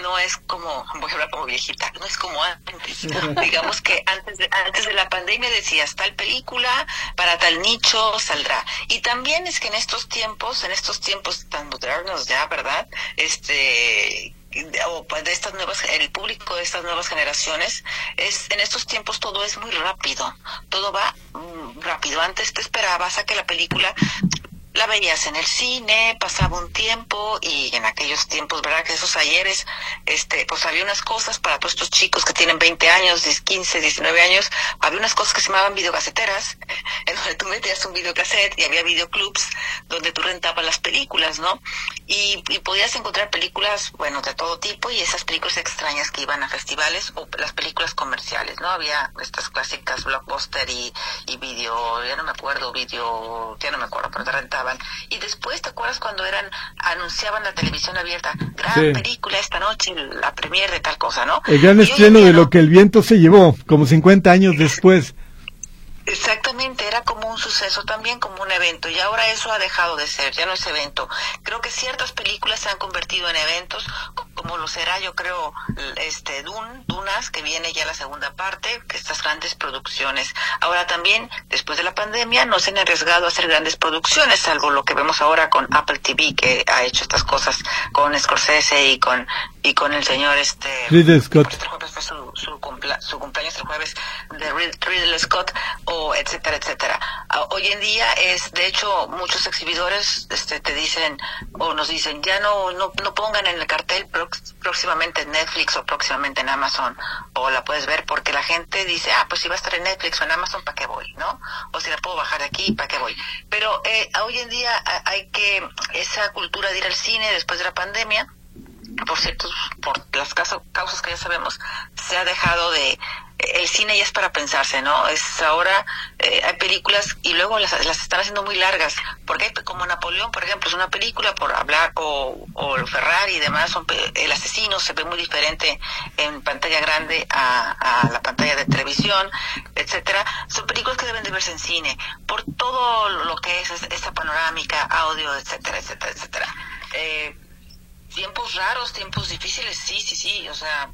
no es como, voy a hablar como viejita, no es como antes. [laughs] Digamos que antes de, antes de la pandemia decías, tal película para tal nicho saldrá. Y también es que en estos tiempos, en estos tiempos tan modernos ya, ¿verdad? Este, de estas nuevas el público de estas nuevas generaciones es en estos tiempos todo es muy rápido todo va mm, rápido antes te esperabas a que la película la veías en el cine, pasaba un tiempo y en aquellos tiempos, ¿verdad? Que esos ayeres, este, pues había unas cosas para todos estos chicos que tienen 20 años, 15, 19 años, había unas cosas que se llamaban videocaseteras, donde tú metías un videocassette y había videoclubs donde tú rentabas las películas, ¿no? Y, y podías encontrar películas, bueno, de todo tipo y esas películas extrañas que iban a festivales o las películas comerciales, ¿no? Había estas clásicas blockbuster y, y video, ya no me acuerdo, video, ya no me acuerdo, pero te rentaban. Y después, ¿te acuerdas cuando eran, anunciaban la televisión abierta, gran Sí. película esta noche, la premier de tal cosa, ¿no? El gran Y estreno de no. lo que el viento se llevó, como 50 años después. Exactamente, era como un suceso también, como un evento, y ahora eso ha dejado de ser, ya no es evento. Creo que ciertas películas se han convertido en eventos, como lo será, yo creo, este Dun, Dunas, que viene ya la segunda parte, que estas grandes producciones. Ahora también, después de la pandemia, no se han arriesgado a hacer grandes producciones, salvo lo que vemos ahora con Apple TV, que ha hecho estas cosas con Scorsese y con y con el señor este Ridley Scott. Este jueves fue su, su, su cumpleaños el jueves de Ridley Scott o etcétera etcétera. Uh, hoy en día es de hecho muchos exhibidores este te dicen o nos dicen ya no no, no pongan en el cartel próximamente en Netflix o próximamente en Amazon o la puedes ver porque la gente dice ah pues si va a estar en Netflix o en Amazon para qué voy no o si la puedo bajar de aquí para qué voy pero eh, hoy en día hay que esa cultura de ir al cine después de la pandemia por cierto, por las causas que ya sabemos, se ha dejado de el cine ya es para pensarse, ¿no? Es ahora eh, hay películas y luego las, las, están haciendo muy largas, porque como Napoleón, por ejemplo, es una película por hablar o, o Ferrari y demás, son, el asesino se ve muy diferente en pantalla grande a, a la pantalla de televisión, etcétera. Son películas que deben de verse en cine por todo lo que es esa panorámica, audio, etcétera, etcétera, etcétera. Eh, tiempos raros, tiempos difíciles, sí, sí, sí, o sea,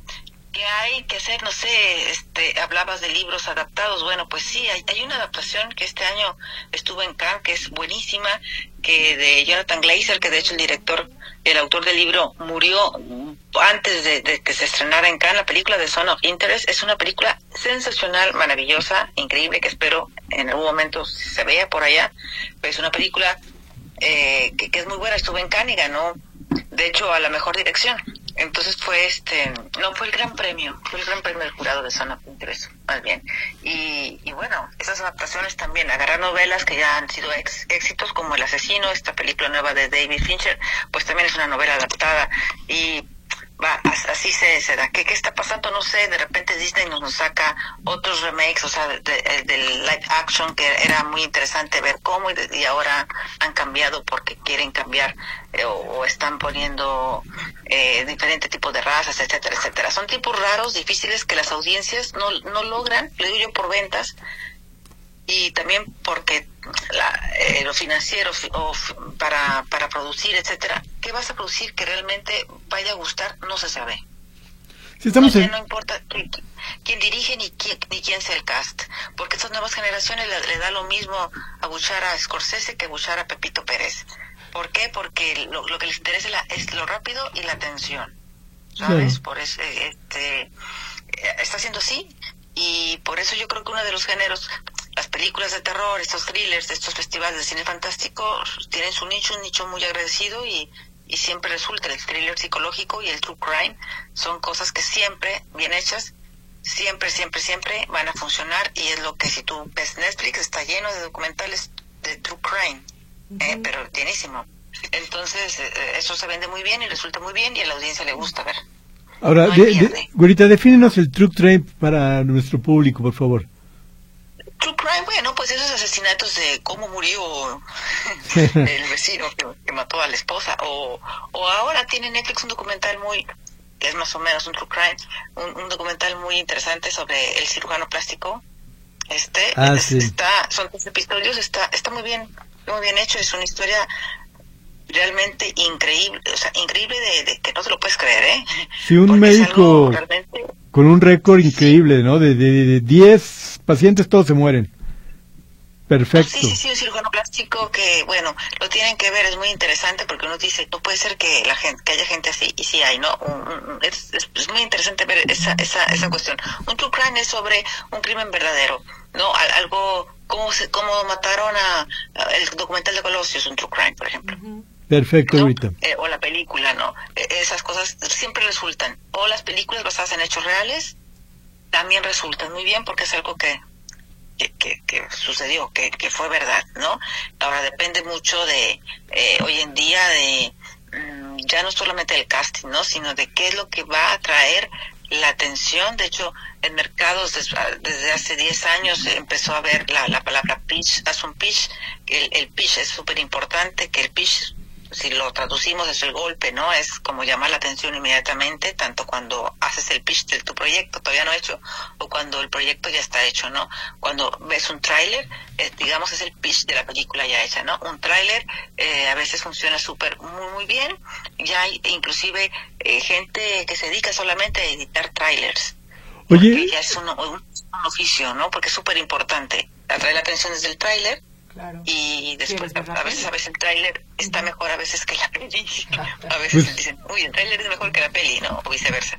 ¿qué hay que hacer? No sé, este, hablabas de libros adaptados, bueno, pues sí, hay, hay una adaptación que este año estuvo en Cannes, que es buenísima, que de Jonathan Glazer, que de hecho el director, el autor del libro murió antes de, que se estrenara en Cannes la película de Son of Interest, es una película sensacional, maravillosa, increíble, que espero en algún momento se vea por allá, es una película eh, que, que, es muy buena, estuvo en Cannes y ganó de hecho a la mejor dirección. Entonces fue este, no fue el gran premio, fue el gran premio del jurado de Zona Interés, más bien. Y, y, bueno, esas adaptaciones también, agarrar novelas que ya han sido éxitos, como El Asesino, esta película nueva de David Fincher, pues también es una novela adaptada. Y va, así se, se da. ¿Qué, ¿Qué está pasando? No sé, de repente Disney nos, saca otros remakes, o sea, del de, live action, que era muy interesante ver cómo y, ahora han cambiado porque quieren cambiar eh, o, están poniendo eh, diferentes tipos de razas, etcétera, etcétera. Son tipos raros, difíciles que las audiencias no, no logran, le digo yo por ventas, y también porque la, eh, los financieros o para, para producir, etcétera, ¿qué vas a producir que realmente vaya a gustar? No se sabe. Estamos no, en... no importa quién, quién dirige ni quién, ni quién sea el cast, porque estas nuevas generaciones le, le, da lo mismo abuchar a Scorsese que abuchar a Pepito Pérez. ¿Por qué? Porque lo, lo que les interesa es, la, es, lo rápido y la atención, ¿sabes? Sí. Por eso, este, está haciendo así y por eso yo creo que uno de los géneros las películas de terror, estos thrillers, estos festivales de cine fantástico tienen su nicho, un nicho muy agradecido y, y siempre resulta el thriller psicológico y el true crime son cosas que siempre, bien hechas, siempre, siempre, siempre van a funcionar y es lo que si tú ves Netflix está lleno de documentales de true crime, uh -huh. eh, pero bienísimo. Entonces eh, eso se vende muy bien y resulta muy bien y a la audiencia le gusta ver. Ahora, no de, de, Güerita, defínenos el true crime para nuestro público, por favor. True crime, bueno, pues esos asesinatos de cómo murió [laughs] el vecino que, que, mató a la esposa. O, o ahora tiene Netflix un documental muy, que es más o menos un true crime, un, un documental muy interesante sobre el cirujano plástico. Este, ah, es, sí. está, son tres episodios, está, está muy bien, muy bien hecho, es una historia realmente increíble, o sea, increíble de, de que no te lo puedes creer, ¿eh? Sí, un Porque médico realmente... con un récord increíble, ¿no? De 10 de, de diez pacientes todos se mueren. Perfecto. Sí, sí, sí, un cirujano plástico que, bueno, lo tienen que ver, es muy interesante porque uno dice, no puede ser que la gente, que haya gente así, y sí hay, ¿no? Un, un, es, es, es, muy interesante ver esa, esa, esa cuestión. Un true crime es sobre un crimen verdadero, ¿no? Algo, cómo, se, cómo mataron a, a, el documental de Colosio es un true crime, por ejemplo. Uh -huh. Perfecto, ¿no? Eh, o la película, ¿no? Eh, esas cosas siempre resultan. O las películas basadas en hechos reales también resultan muy bien porque es algo que que, que, que, sucedió, que, que fue verdad, ¿no? Ahora depende mucho de, eh, hoy en día, de mmm, ya no solamente del casting, ¿no? Sino de qué es lo que va a atraer la atención. De hecho, en mercados desde, desde hace 10 años empezó a ver la, la palabra pitch, haz un pitch, el, el pitch es súper importante, que el pitch si lo traducimos es el golpe, ¿no? Es como llamar la atención inmediatamente, tanto cuando haces el pitch de tu proyecto todavía no hecho o cuando el proyecto ya está hecho, ¿no? Cuando ves un tráiler, eh, digamos es el pitch de la película ya hecha, ¿no? Un tráiler eh, a veces funciona súper muy, muy bien, ya hay inclusive eh, gente que se dedica solamente a editar trailers. Oye. ya es un, un, oficio, ¿no? Porque es súper importante atraer la atención desde el tráiler y después, a, veces, a veces el tráiler está mejor a veces que la peli. A veces pues dicen, uy, el tráiler es mejor que la peli, ¿no? O viceversa.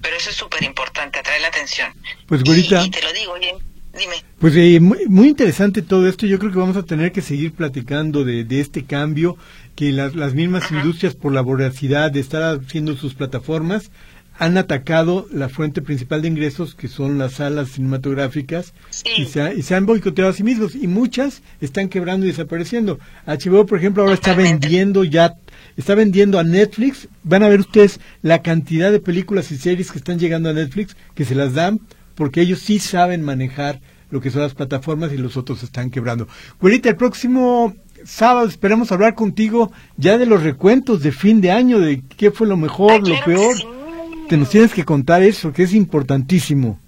Pero eso es súper importante, atraer la atención. Pues, Gorita. Y, te lo digo, bien. Dime. Pues eh, muy, interesante todo esto. Yo creo que vamos a tener que seguir platicando de, de este cambio que las, las mismas industrias por la voracidad de estar haciendo sus plataformas han atacado la fuente principal de ingresos, que son las salas cinematográficas, y, se y, se han boicoteado a sí mismos, y muchas están quebrando y desapareciendo. HBO, por ejemplo, ahora está vendiendo ya, está vendiendo a Netflix. Van a ver ustedes la cantidad de películas y series que están llegando a Netflix, que se las dan, porque ellos sí saben manejar lo que son las plataformas y los otros están quebrando. Güerita, el próximo sábado esperamos hablar contigo ya de los recuentos de fin de año, de qué fue lo mejor, lo peor. Te nos tienes que contar eso, que es importantísimo.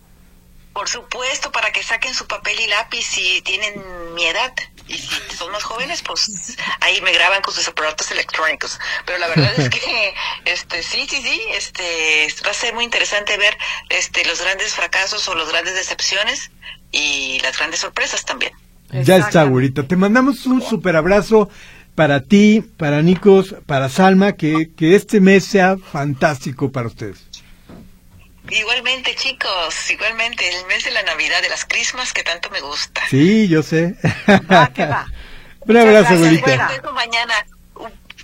Por supuesto, para que saquen su papel y lápiz si tienen mi edad. Y si son más jóvenes, pues ahí me graban con sus aparatos electrónicos. Pero la verdad es [laughs] que, este, sí, sí, sí, este, va a ser muy interesante ver, este, los grandes fracasos o las grandes decepciones y las grandes sorpresas también. Ya está, güerita. Te mandamos un super abrazo para ti, para Nicos, para Salma, que, que este mes sea fantástico para ustedes. Igualmente, chicos, igualmente, el mes de la Navidad, de las Christmas que tanto me gusta. Sí, yo sé. Va, que va. [laughs] Un abrazo, abuelita. Beso mañana.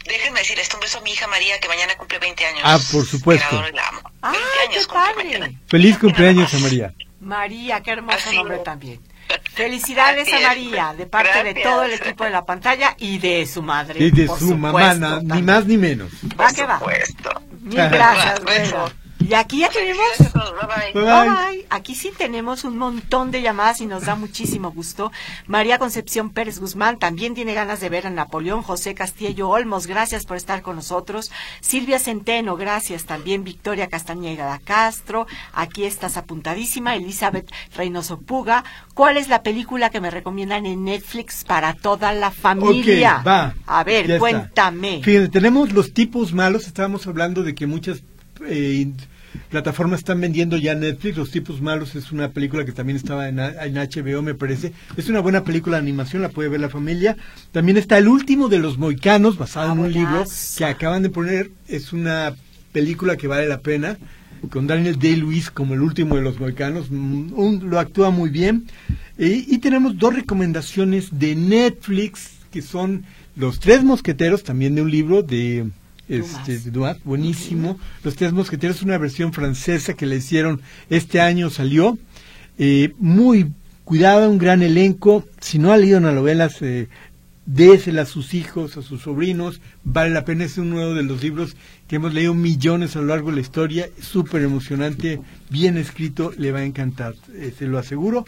Déjenme decir esto, un beso a mi hija María, que mañana cumple 20 años. Ah, por supuesto. La amo. 20 Ah, años qué padre. mañana. Feliz cumpleaños a María. María, qué hermoso Así nombre es. también. [laughs] Felicidades Así a es. María, de parte de todo el equipo de la pantalla y de su madre. Y de por su mamá, na- ni más ni menos. Va Por que va. Mil gracias, Beso. Y aquí ya tenemos. Bye, bye. Aquí sí tenemos un montón de llamadas y nos da muchísimo gusto. María Concepción Pérez Guzmán también tiene ganas de ver a Napoleón. José Castillo Olmos, gracias por estar con nosotros. Silvia Centeno, gracias también. Victoria Castañeda Castro, aquí estás apuntadísima. Elizabeth Reynoso Puga. ¿Cuál es la película que me recomiendan en Netflix para toda la familia? Va. A ver, cuéntame. Tenemos los tipos malos. Estábamos hablando de que muchas eh, plataformas están vendiendo ya Netflix. Los tipos malos es una película que también estaba en, HBO, me parece. Es una buena película de animación, la puede ver la familia. También está El último de los moicanos, basado Ah, en un libro buenazo. que acaban de poner. Es una película que vale la pena. Con Daniel Day-Lewis como el último de los moicanos. Mm, un- lo actúa muy bien. Eh, y tenemos dos recomendaciones de Netflix que son Los Tres Mosqueteros, también de un libro de este, de Dumas, buenísimo. Los Tres Mosqueteros una versión francesa que le hicieron este año, salió. Eh, muy cuidada, un gran elenco. Si no ha leído novelas, eh, désela a sus hijos, a sus sobrinos. Vale la pena, es uno de los libros que hemos leído millones a lo largo de la historia. Súper emocionante, bien escrito, le va a encantar, eh, se lo aseguro.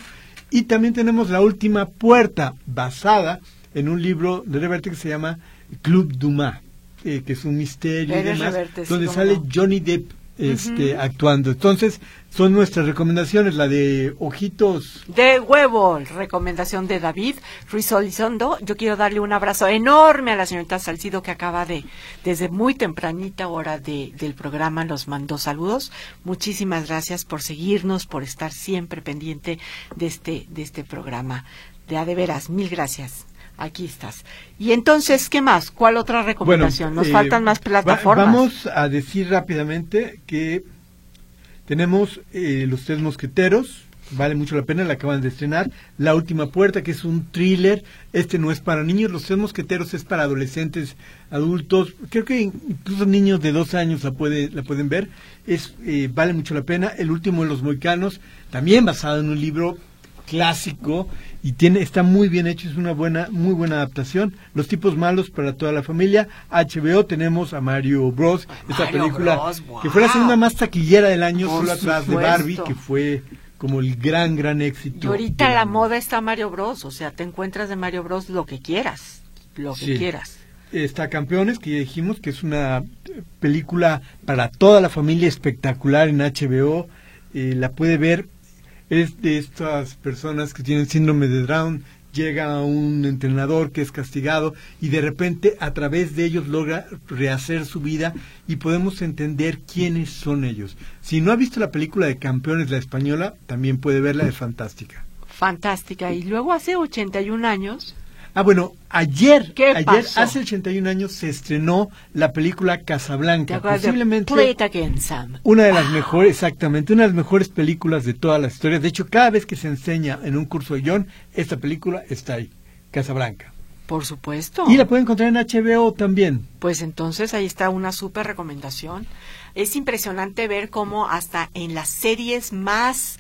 Y también tenemos La Última Puerta, basada en un libro de Reverte que se llama Club Dumas, eh, que es un misterio y demás, Reverte, sí, donde sale no. Johnny Depp este, actuando. Entonces, son nuestras recomendaciones, la de Ojitos. De huevo, recomendación de David Ruiz Olizondo. Yo quiero darle un abrazo enorme a la señorita Salcido que acaba de, desde muy tempranita hora de, del programa, nos mandó saludos. Muchísimas gracias por seguirnos, por estar siempre pendiente de este, de este programa. De a de veras, mil gracias. Aquí estás. Y entonces, ¿qué más? ¿Cuál otra recomendación? Nos eh, faltan más va- plataformas. vamos a decir rápidamente que tenemos eh, Los Tres Mosqueteros, vale mucho la pena, la acaban de estrenar. La Última Puerta, que es un thriller, este no es para niños, Los Tres Mosqueteros es para adolescentes, adultos, creo que incluso niños de dos años la, puede, la pueden ver, es eh, vale mucho la pena. El Último de los Moicanos, también basado en un libro clásico y tiene está muy bien hecho es una buena muy buena adaptación los tipos malos para toda la familia HBO tenemos a Mario Bros esta Mario película Bros, que fue la segunda más taquillera del año Por solo atrás de. Barbie que fue como el gran gran éxito Y ahorita la moda está Mario Bros. O sea, te encuentras de Mario Bros. lo que quieras. Lo que Sí. quieras. está Campeones, que ya dijimos que es una película para toda la familia espectacular en HBO. Eh, la puede ver. Es de estas personas que tienen síndrome de Down. Llega un entrenador que es castigado y de repente a través de ellos logra rehacer su vida y podemos entender quiénes son ellos. Si no ha visto la película de Campeones, la española, también puede verla, es fantástica. Fantástica. Y luego hace 81 años Ah, bueno, ayer, ¿Qué ayer pasó? hace 81 años se estrenó la película ¿Te Casablanca, de posiblemente Play It Again, Sam? una de las mejores, exactamente, una de las mejores películas de toda la historia. De hecho, cada vez que se enseña en un curso de guion, esta película está ahí, Casablanca. Por supuesto. Y la pueden encontrar en HBO también. Pues entonces ahí está una súper recomendación. Es impresionante ver cómo hasta en las series más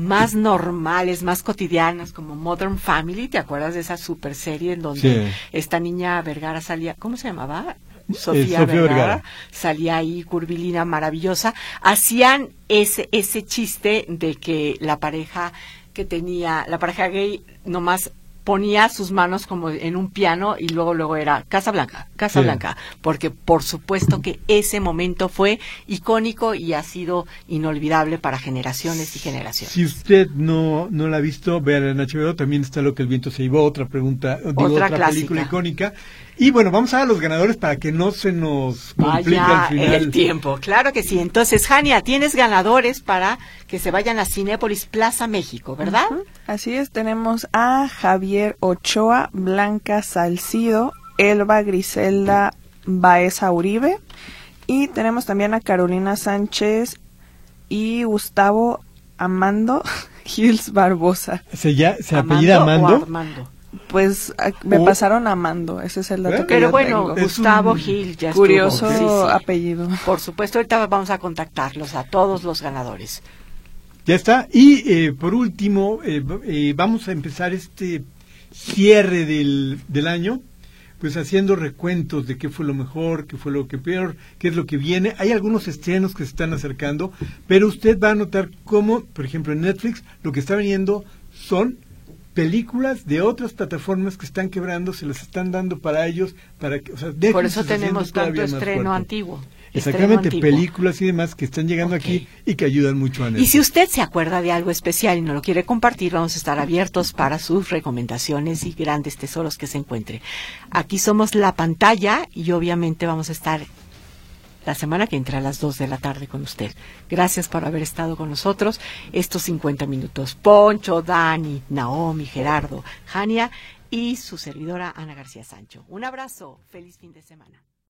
más normales, más cotidianas, como Modern Family, ¿te acuerdas de esa super serie en donde Sí. esta niña Vergara salía, ¿cómo se llamaba? Eh, Sofía, Vergara, Vergara. salía ahí curvilínea maravillosa, hacían ese ese chiste de que la pareja que tenía, la pareja gay nomás ponía sus manos como en un piano y luego luego era Casa Blanca, Casa Sí. Blanca, porque por supuesto que ese momento fue icónico y ha sido inolvidable para generaciones y generaciones. Si usted no, no la ha visto, véala en HBO. También está Lo que el viento se llevó, otra pregunta, digo, Otra película icónica. Y bueno, vamos a los ganadores para que no se nos complique Vaya al final. el tiempo, claro que sí. Entonces, Jania, tienes ganadores para que se vayan a Cinépolis Plaza México, ¿verdad? Así es, tenemos a Javier Ochoa, Blanca Salcido, Elba Griselda Baeza Uribe y tenemos también a Carolina Sánchez y Gustavo Amando [laughs] Gils Barbosa. ¿Se, ya, se apellida o Amando? Armando. Pues a- me O- pasaron Amando, ese es el dato ¿Eh? que Pero yo bueno, tengo. Gustavo un Gil ya. Curioso Sí, sí. apellido. Por supuesto, ahorita vamos a contactarlos a todos los ganadores. Ya está. Y eh, por último, eh, eh, vamos a empezar este cierre del, del año, pues haciendo recuentos de qué fue lo mejor, qué fue lo que peor, qué es lo que viene. Hay algunos estrenos que se están acercando, pero usted va a notar cómo, por ejemplo, en Netflix, lo que está viniendo son películas de otras plataformas que están quebrando, se las están dando para ellos, para que, o sea, Por eso tenemos tanto estreno antiguo. Exactamente, estreno antiguo. películas y demás que están llegando aquí y que ayudan mucho a Y si usted se acuerda de algo especial y no lo quiere compartir, vamos a estar abiertos para sus recomendaciones y grandes tesoros que se encuentre. Aquí somos la pantalla y obviamente vamos a estar la semana que entra a las 2 de la tarde con usted. Gracias por haber estado con nosotros estos 50 minutos. Poncho, Dani, Naomi, Gerardo, Jania y su servidora Ana García Sancho. Un abrazo. Feliz fin de semana.